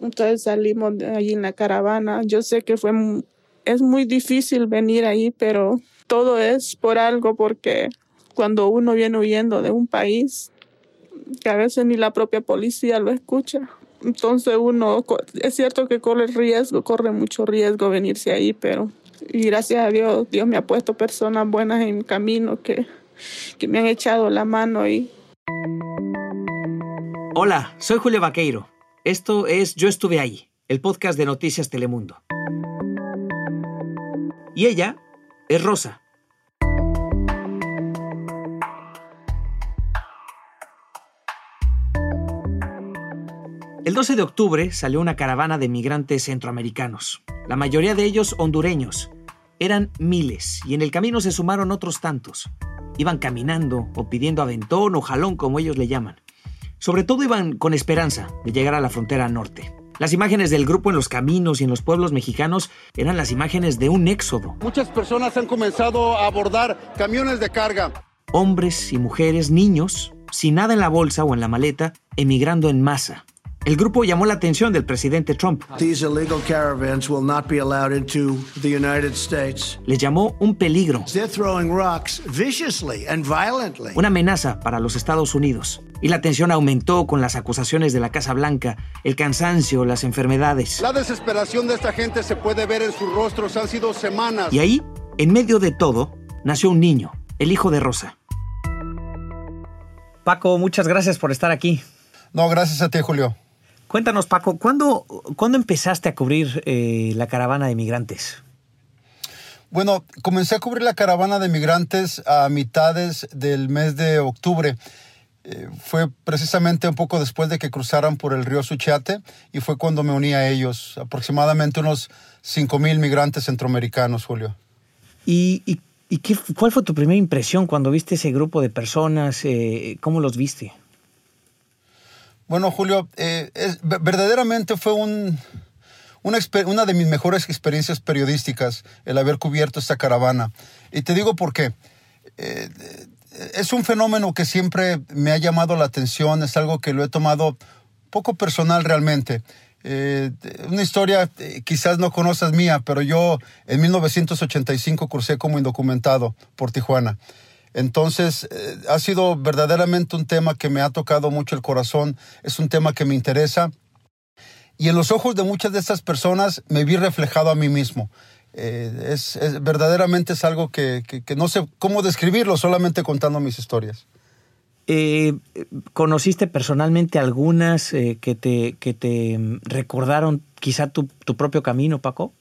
Entonces salimos de allí en la caravana. Yo sé que fue es muy difícil venir ahí, pero todo es por algo, porque cuando uno viene huyendo de un país, que a veces ni la propia policía lo escucha. Entonces uno, es cierto que corre riesgo, corre mucho riesgo venirse ahí, pero gracias a Dios, Dios me ha puesto personas buenas en mi camino que, que me han echado la mano y... Hola, soy Julio Vaqueiro. Esto es Yo estuve ahí, el podcast de Noticias Telemundo. Y ella es Rosa. El 12 de octubre salió una caravana de migrantes centroamericanos, la mayoría de ellos hondureños. Eran miles y en el camino se sumaron otros tantos. Iban caminando o pidiendo aventón o jalón como ellos le llaman. Sobre todo iban con esperanza de llegar a la frontera norte. Las imágenes del grupo en los caminos y en los pueblos mexicanos eran las imágenes de un éxodo. Muchas personas han comenzado a abordar camiones de carga. Hombres y mujeres, niños, sin nada en la bolsa o en la maleta, emigrando en masa. El grupo llamó la atención del presidente Trump. Les llamó un peligro. Una amenaza para los Estados Unidos. Y la tensión aumentó con las acusaciones de la Casa Blanca, el cansancio, las enfermedades. La desesperación de esta gente se puede ver en sus rostros. Han sido semanas. Y ahí, en medio de todo, nació un niño, el hijo de Rosa. Paco, muchas gracias por estar aquí. No, gracias a ti, Julio. Cuéntanos, Paco, ¿cuándo, empezaste a cubrir eh, la caravana de migrantes? Bueno, comencé a cubrir la caravana de migrantes a mitades del mes de octubre. Eh, fue precisamente un poco después de que cruzaran por el río Suchiate y fue cuando me uní a ellos, aproximadamente unos 5.000 migrantes centroamericanos, Julio. ¿Y, qué, cuál fue tu primera impresión cuando viste ese grupo de personas? Eh, ¿Cómo los viste? Bueno, Julio, eh, verdaderamente fue un, una, de mis mejores experiencias periodísticas el haber cubierto esta caravana. Y te digo por qué. Eh, es un fenómeno que siempre me ha llamado la atención, es algo que lo he tomado poco personal realmente. Eh, una historia quizás no conoces mía, pero yo en 1985 crucé como indocumentado por Tijuana. Entonces, eh, ha sido verdaderamente un tema que me ha tocado mucho el corazón, es un tema que me interesa. Y en los ojos de muchas de estas personas me vi reflejado a mí mismo. Eh, es, verdaderamente es algo que, no sé cómo describirlo, solamente contando mis historias. Eh, ¿Conociste personalmente algunas que, te, que te recordaron quizá tu, tu propio camino, Paco?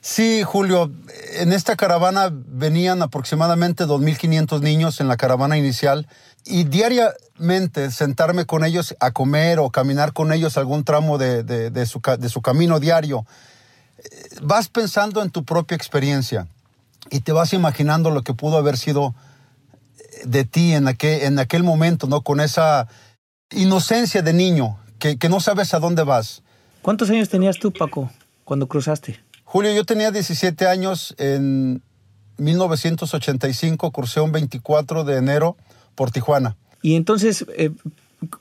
Sí, Julio, en esta caravana venían aproximadamente 2.500 niños en la caravana inicial y diariamente sentarme con ellos a comer o caminar con ellos algún tramo de, su, camino diario, vas pensando en tu propia experiencia y te vas imaginando lo que pudo haber sido de ti en aquel, en aquel momento, ¿no? Con esa inocencia de niño que, que no sabes a dónde vas. ¿Cuántos años tenías tú, Paco, cuando cruzaste? Julio, yo tenía 17 años en 1985, cursé un 24 de enero por Tijuana. Y entonces, eh,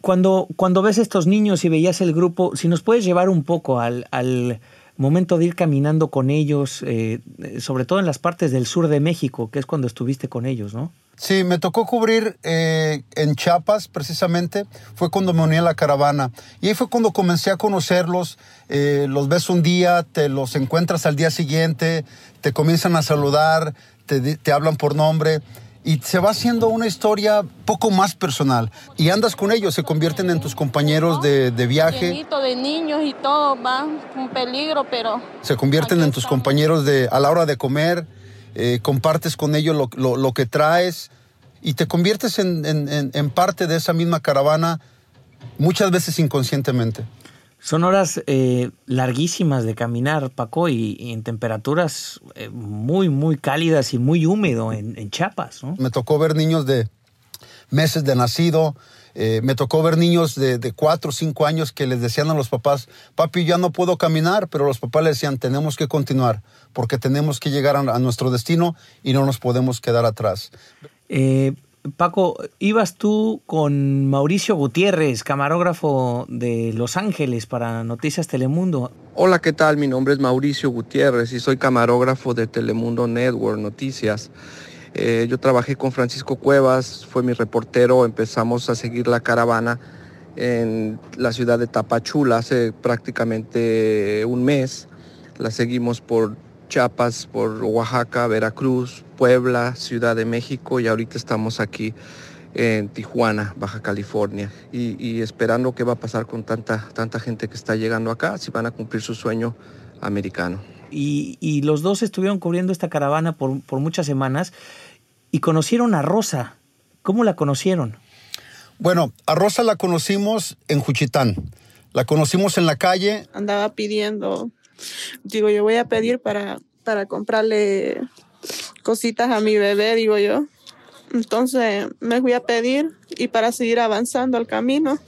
cuando, cuando ves estos niños y veías el grupo, si nos puedes llevar un poco al, al momento de ir caminando con ellos, eh, sobre todo en las partes del sur de México, que es cuando estuviste con ellos, ¿no? Sí, me tocó cubrir eh, en Chiapas, precisamente. Fue cuando me uní a la caravana. Y ahí fue cuando comencé a conocerlos. Eh, los ves un día, te los encuentras al día siguiente, te comienzan a saludar, te, te hablan por nombre y se va haciendo una historia poco más personal. Y andas con ellos, se convierten en tus compañeros de, de viaje. de niños y todo, va un peligro, pero... Se convierten en tus compañeros de, a la hora de comer, eh, compartes con ellos lo, que traes y te conviertes en, parte de esa misma caravana muchas veces inconscientemente. Son horas eh, larguísimas de caminar, Paco, y, en temperaturas eh, muy, muy cálidas y muy húmedo en, en Chiapas. Me tocó ver niños de meses de nacido, eh, me tocó ver niños de, de cuatro o cinco años que les decían a los papás, papi, ya no puedo caminar, pero los papás les decían, tenemos que continuar, porque tenemos que llegar a, nuestro destino y no nos podemos quedar atrás. Eh, Paco, ibas tú con Mauricio Gutiérrez, camarógrafo de Los Ángeles para Noticias Telemundo. Hola, ¿qué tal? Mi nombre es Mauricio Gutiérrez y soy camarógrafo de Telemundo Network Noticias. Eh, yo trabajé con Francisco Cuevas, fue mi reportero, empezamos a seguir la caravana en la ciudad de Tapachula hace prácticamente un mes. La seguimos por Chiapas, por Oaxaca, Veracruz, Puebla, Ciudad de México y ahorita estamos aquí en Tijuana, Baja California, y, esperando qué va a pasar con tanta, tanta gente que está llegando acá, si van a cumplir su sueño americano. Y, los dos estuvieron cubriendo esta caravana por, por muchas semanas y conocieron a Rosa. ¿Cómo la conocieron? Bueno, a Rosa la conocimos en Juchitán. La conocimos en la calle. Andaba pidiendo digo, yo voy a pedir para, para comprarle cositas a mi bebé, digo yo. Entonces me fui a pedir y para seguir avanzando el camino,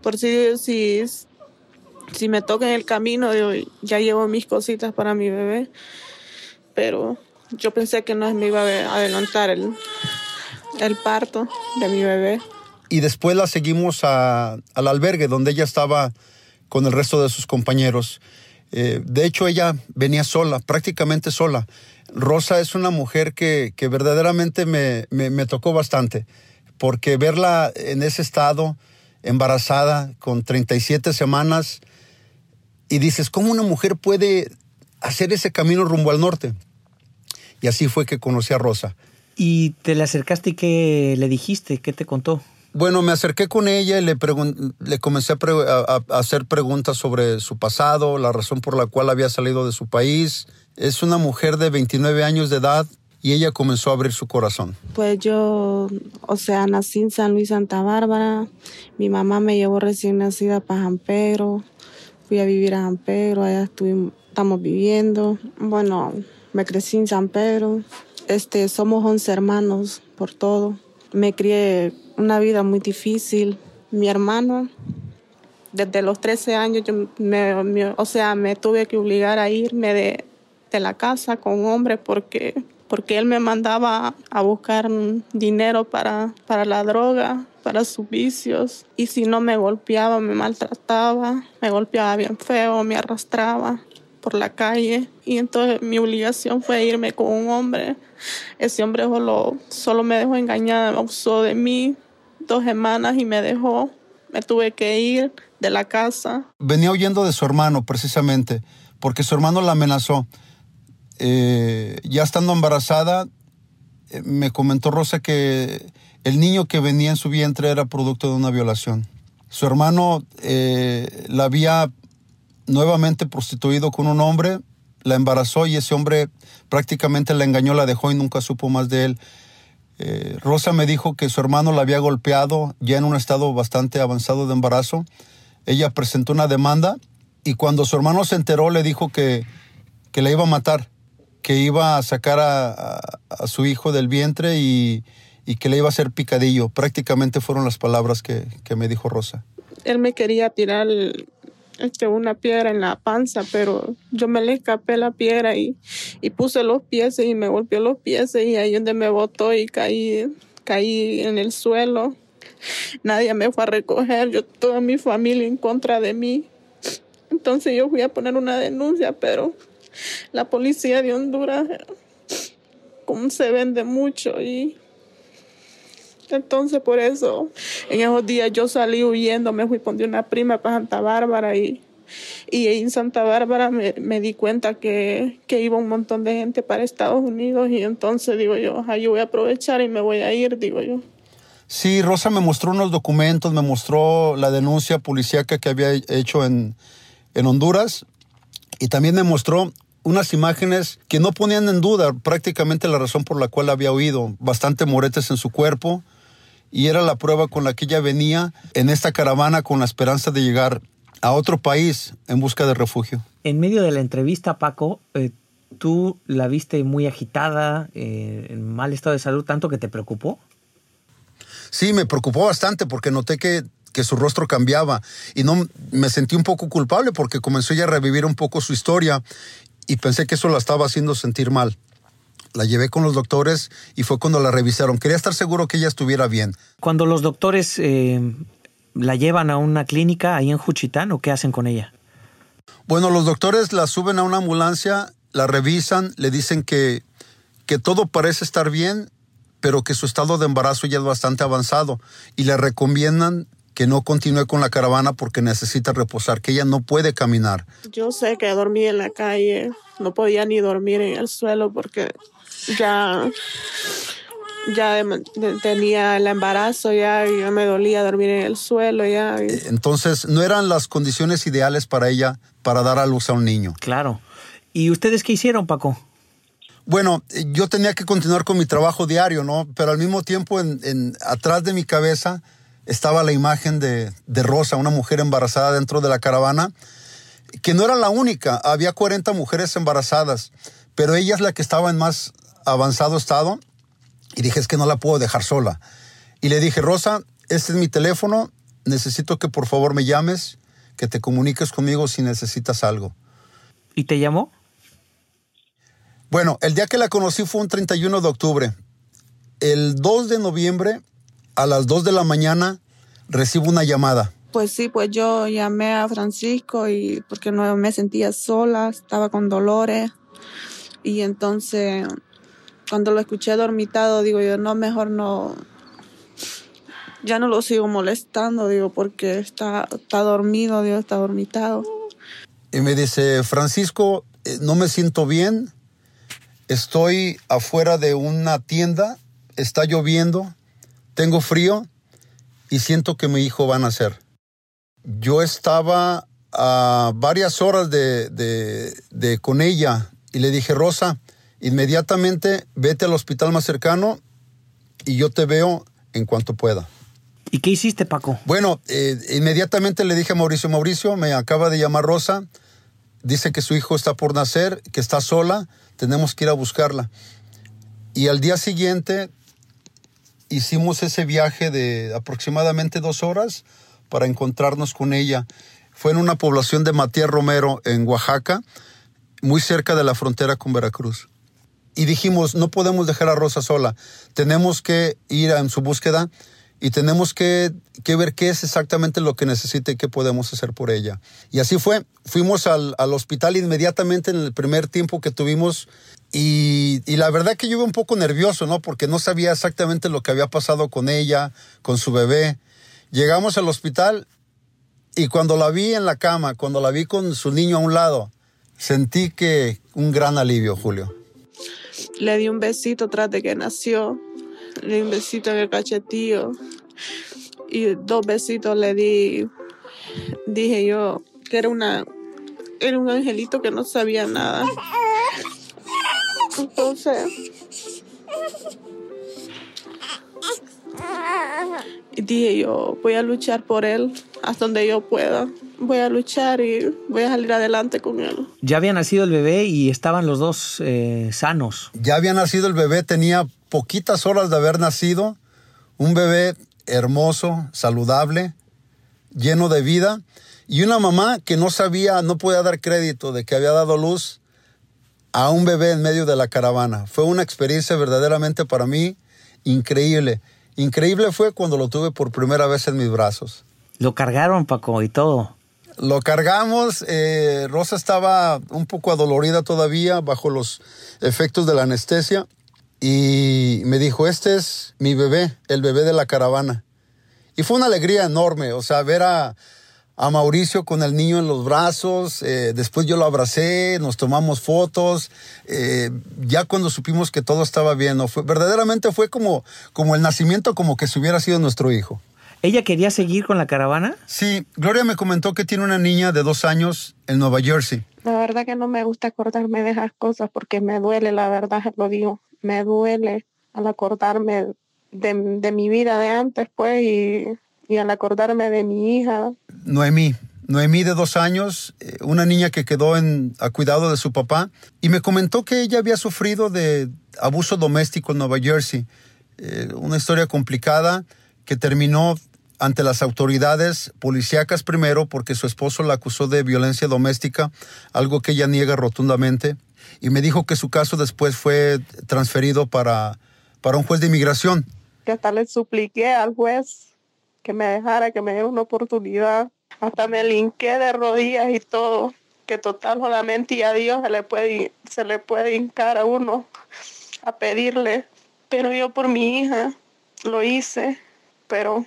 por si, si, si me toca en el camino, ya llevo mis cositas para mi bebé, pero yo pensé que no me iba a adelantar el, el parto de mi bebé. Y después la seguimos al albergue donde ella estaba con el resto de sus compañeros. Eh, de hecho, ella venía sola, prácticamente sola. Rosa es una mujer que, verdaderamente me, tocó bastante, porque verla en ese estado, embarazada, con 37 semanas, y dices, ¿cómo una mujer puede hacer ese camino rumbo al norte? Y así fue que conocí a Rosa. ¿Y te le acercaste y qué le dijiste? ¿Qué te contó? Bueno, me acerqué con ella y le, le comencé a, hacer preguntas sobre su pasado, la razón por la cual había salido de su país. Es una mujer de 29 años de edad y ella comenzó a abrir su corazón. Pues yo, o sea, nací en San Luis, Santa Bárbara. Mi mamá me llevó recién nacida para Jampero. Fui a vivir a Jampero, allá estamos viviendo. Bueno, me crecí en San Pedro. Este, somos 11 hermanos por todo. Me crié una vida muy difícil. Mi hermano, desde los 13 años, yo me, o sea, me tuve que obligar a irme de, de la casa con un hombre porque, porque él me mandaba a buscar dinero para, para la droga, para sus vicios. Y si no me golpeaba, me maltrataba, me golpeaba bien feo, me arrastraba por la calle. Y entonces mi obligación fue irme con un hombre. Ese hombre solo, solo me dejó engañada, me abusó de mí, dos semanas y me dejó. Me tuve que ir de la casa. Venía huyendo de su hermano, precisamente, porque su hermano la amenazó. Eh, ya estando embarazada, eh, me comentó Rosa que el niño que venía en su vientre era producto de una violación. Su hermano eh, la había nuevamente prostituido con un hombre, la embarazó y ese hombre prácticamente la engañó, la dejó y nunca supo más de él. Rosa me dijo que su hermano la había golpeado ya en un estado bastante avanzado de embarazo. Ella presentó una demanda y cuando su hermano se enteró le dijo que, que la iba a matar, que iba a sacar a, su hijo del vientre y, que le iba a hacer picadillo. Prácticamente fueron las palabras que, me dijo Rosa. Él me quería tirar este, una piedra en la panza, pero yo me le escapé la piedra y, y puse los pies y me golpeó los pies y ahí donde me botó y caí, caí en el suelo. Nadie me fue a recoger, yo toda mi familia en contra de mí. Entonces yo fui a poner una denuncia, pero la policía de Honduras como se vende mucho y entonces por eso en esos días yo salí huyendo, me fui con una prima para Santa Bárbara y, y en Santa Bárbara me, di cuenta que, iba un montón de gente para Estados Unidos y entonces digo yo, yo voy a aprovechar y me voy a ir, digo yo. Sí, Rosa me mostró unos documentos, me mostró la denuncia policíaca que había hecho en, en Honduras y también me mostró unas imágenes que no ponían en duda prácticamente la razón por la cual había huido. Bastante moretes en su cuerpo, y era la prueba con la que ella venía en esta caravana con la esperanza de llegar a otro país en busca de refugio. En medio de la entrevista, Paco, eh, tú la viste muy agitada, eh, en mal estado de salud, tanto que te preocupó. Sí, me preocupó bastante porque noté que, que su rostro cambiaba y no me sentí un poco culpable porque comenzó ya a revivir un poco su historia y pensé que eso la estaba haciendo sentir mal. La llevé con los doctores y fue cuando la revisaron. Quería estar seguro que ella estuviera bien. Cuando los doctores eh, la llevan a una clínica ahí en Juchitán o qué hacen con ella? Bueno, los doctores la suben a una ambulancia, la revisan, le dicen que, que todo parece estar bien, pero que su estado de embarazo ya es bastante avanzado y le recomiendan que no continúe con la caravana porque necesita reposar, que ella no puede caminar. Yo sé que dormí en la calle, no podía ni dormir en el suelo porque ya ya tenía el embarazo, ya, ya me dolía dormir en el suelo, ya. Eh, entonces, no eran las condiciones ideales para ella para dar a luz a un niño. Claro. ¿Y ustedes qué hicieron, Paco? Bueno, eh, yo tenía que continuar con mi trabajo diario, ¿no? Pero al mismo tiempo, en, atrás de mi cabeza estaba la imagen de, de Rosa, una mujer embarazada dentro de la caravana, que no era la única, había 40 mujeres embarazadas, pero ella es la que estaba en más avanzado estado y dije, es que no la puedo dejar sola. Y le dije, Rosa, este es mi teléfono, necesito que por favor me llames, que te comuniques conmigo si necesitas algo. ¿Y te llamó? Bueno, el día que la conocí fue un 31 de octubre. El 2 de noviembre, a las 2 de la mañana, recibo una llamada. Pues sí, pues yo llamé a Francisco y porque no me sentía sola, estaba con dolores. Y entonces cuando lo escuché dormitado, digo yo, no, mejor no, ya no lo sigo molestando, digo, porque está, está dormido, digo, está dormitado. Y me dice, Francisco, eh, no me siento bien, estoy afuera de una tienda, está lloviendo, tengo frío y siento que mi hijo va a nacer. Yo estaba a varias horas de, de, de con ella y le dije, Rosa, inmediatamente vete al hospital más cercano y yo te veo en cuanto pueda. ¿Y qué hiciste, Paco? Bueno, eh, inmediatamente le dije a Mauricio, Mauricio, me acaba de llamar Rosa, dice que su hijo está por nacer, que está sola, tenemos que ir a buscarla. Y al día siguiente hicimos ese viaje de aproximadamente dos horas para encontrarnos con ella. Fue en una población de Matías Romero, en Oaxaca, muy cerca de la frontera con Veracruz y dijimos, no podemos dejar a Rosa sola, tenemos que ir en su búsqueda y tenemos que, ver qué es exactamente lo que necesita y qué podemos hacer por ella. Y así fue, fuimos al, hospital inmediatamente en el primer tiempo que tuvimos y, y, la verdad que yo iba un poco nervioso, ¿no? Porque no sabía exactamente lo que había pasado con ella, con su bebé. Llegamos al hospital y cuando la vi en la cama, cuando la vi con su niño a un lado, sentí que un gran alivio, Julio. Le di un besito tras de que nació. Le di un besito en el cachetillo. Y dos besitos le di. Dije yo que era una. Era un angelito que no sabía nada. Entonces. Y dije yo, voy a luchar por él hasta donde yo pueda voy a luchar y voy a salir adelante con él. Ya había nacido el bebé y estaban los dos eh, sanos. Ya había nacido el bebé, tenía poquitas horas de haber nacido. Un bebé hermoso, saludable, lleno de vida. Y una mamá que no sabía, no podía dar crédito de que había dado luz a un bebé en medio de la caravana. Fue una experiencia verdaderamente para mí increíble. Increíble fue cuando lo tuve por primera vez en mis brazos. Lo cargaron, Paco, y todo. Lo cargamos, eh, Rosa estaba un poco adolorida todavía bajo los efectos de la anestesia y me dijo, este es mi bebé, el bebé de la caravana. Y fue una alegría enorme, o sea, ver a, Mauricio con el niño en los brazos, eh, después yo lo abracé, nos tomamos fotos, eh, ya cuando supimos que todo estaba bien, fue, verdaderamente fue como, como el nacimiento, como que si hubiera sido nuestro hijo. ¿Ella quería seguir con la caravana? Sí, Gloria me comentó que tiene una niña de dos años en Nueva Jersey. La verdad que no me gusta acordarme de esas cosas porque me duele, la verdad lo digo, me duele al acordarme de, mi vida de antes, pues, y, y, al acordarme de mi hija. Noemí, Noemí de dos años, eh, una niña que quedó en, a cuidado de su papá, y me comentó que ella había sufrido de abuso doméstico en Nueva Jersey. Eh, una historia complicada que terminó ante las autoridades policíacas primero porque su esposo la acusó de violencia doméstica, algo que ella niega rotundamente. y me dijo que su caso después fue transferido para, para un juez de inmigración. Que hasta le supliqué al juez que me dejara, que me diera una oportunidad. Hasta me linqué de rodillas y todo. Que total solamente y a Dios se le puede, se le puede hincar a uno a pedirle. Pero yo por mi hija lo hice. Pero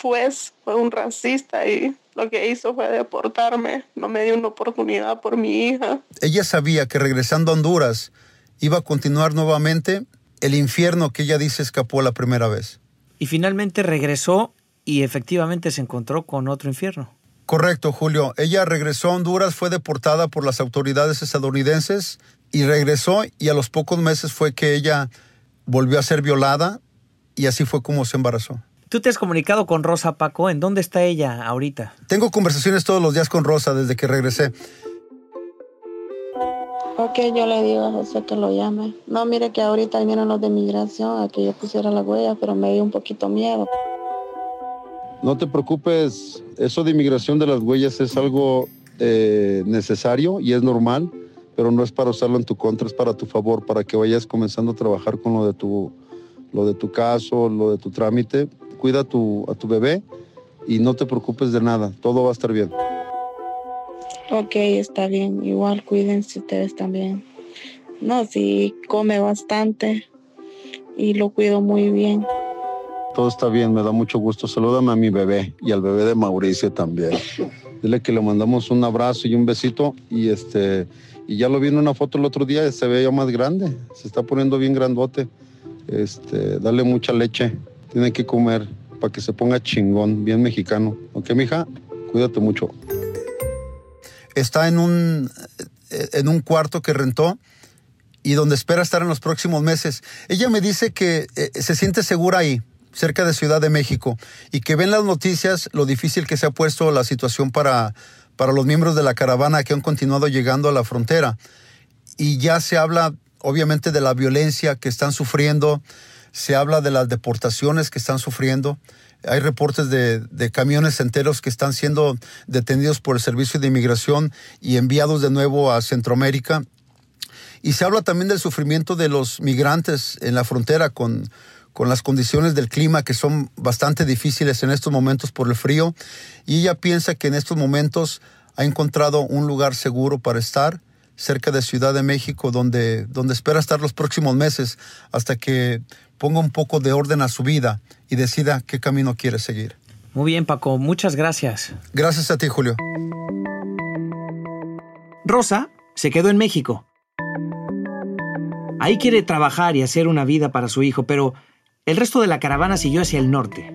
juez fue un racista y lo que hizo fue deportarme. No me dio una oportunidad por mi hija. Ella sabía que regresando a Honduras iba a continuar nuevamente el infierno que ella dice escapó la primera vez y finalmente regresó y efectivamente se encontró con otro infierno. Correcto, Julio. Ella regresó a Honduras, fue deportada por las autoridades estadounidenses y regresó y a los pocos meses fue que ella volvió a ser violada y así fue como se embarazó. ¿Tú te has comunicado con Rosa Paco? ¿En dónde está ella ahorita? Tengo conversaciones todos los días con Rosa desde que regresé. Ok, yo le digo a José que lo llame. No, mire que ahorita vinieron los de migración a que yo pusiera la huella, pero me dio un poquito miedo. No te preocupes, eso de inmigración de las huellas es algo eh, necesario y es normal, pero no es para usarlo en tu contra, es para tu favor, para que vayas comenzando a trabajar con lo de tu, lo de tu caso, lo de tu trámite. Cuida a tu, a tu bebé y no te preocupes de nada, todo va a estar bien. Ok, está bien. Igual cuídense ustedes también. No, sí, come bastante y lo cuido muy bien. Todo está bien, me da mucho gusto. Salúdame a mi bebé y al bebé de Mauricio también. Dile que le mandamos un abrazo y un besito y este y ya lo vi en una foto el otro día, se ve ya más grande, se está poniendo bien grandote. Este, dale mucha leche, tiene que comer para que se ponga chingón, bien mexicano. ¿Ok, mija? Cuídate mucho está en un, en un cuarto que rentó y donde espera estar en los próximos meses. Ella me dice que eh, se siente segura ahí, cerca de Ciudad de México, y que ven las noticias lo difícil que se ha puesto la situación para, para los miembros de la caravana que han continuado llegando a la frontera. Y ya se habla, obviamente, de la violencia que están sufriendo, se habla de las deportaciones que están sufriendo. Hay reportes de, camiones enteros que están siendo detenidos por el Servicio de Inmigración y enviados de nuevo a Centroamérica. Y se habla también del sufrimiento de los migrantes en la frontera con, con las condiciones del clima que son bastante difíciles en estos momentos por el frío. Y ella piensa que en estos momentos ha encontrado un lugar seguro para estar cerca de Ciudad de México, donde, donde espera estar los próximos meses hasta que ponga un poco de orden a su vida y decida qué camino quiere seguir. Muy bien, Paco, muchas gracias. Gracias a ti, Julio. Rosa se quedó en México. Ahí quiere trabajar y hacer una vida para su hijo, pero el resto de la caravana siguió hacia el norte.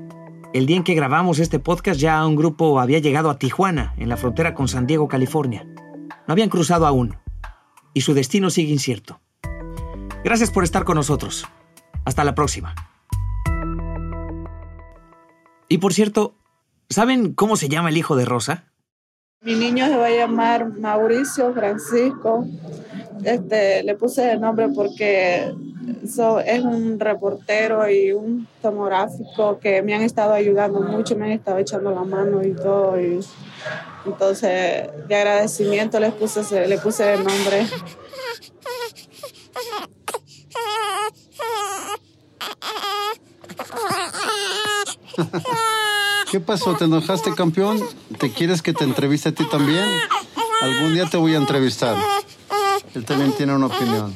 El día en que grabamos este podcast ya un grupo había llegado a Tijuana, en la frontera con San Diego, California. No habían cruzado aún, y su destino sigue incierto. Gracias por estar con nosotros. Hasta la próxima. Y por cierto, ¿saben cómo se llama el hijo de Rosa? Mi niño se va a llamar Mauricio Francisco. Este, le puse el nombre porque es un reportero y un tomográfico que me han estado ayudando mucho, me han estado echando la mano y todo. Entonces, de agradecimiento les puse, le puse el nombre. ¿Qué pasó? ¿Te enojaste, campeón? ¿Te quieres que te entreviste a ti también? Algún día te voy a entrevistar. Él también tiene una opinión.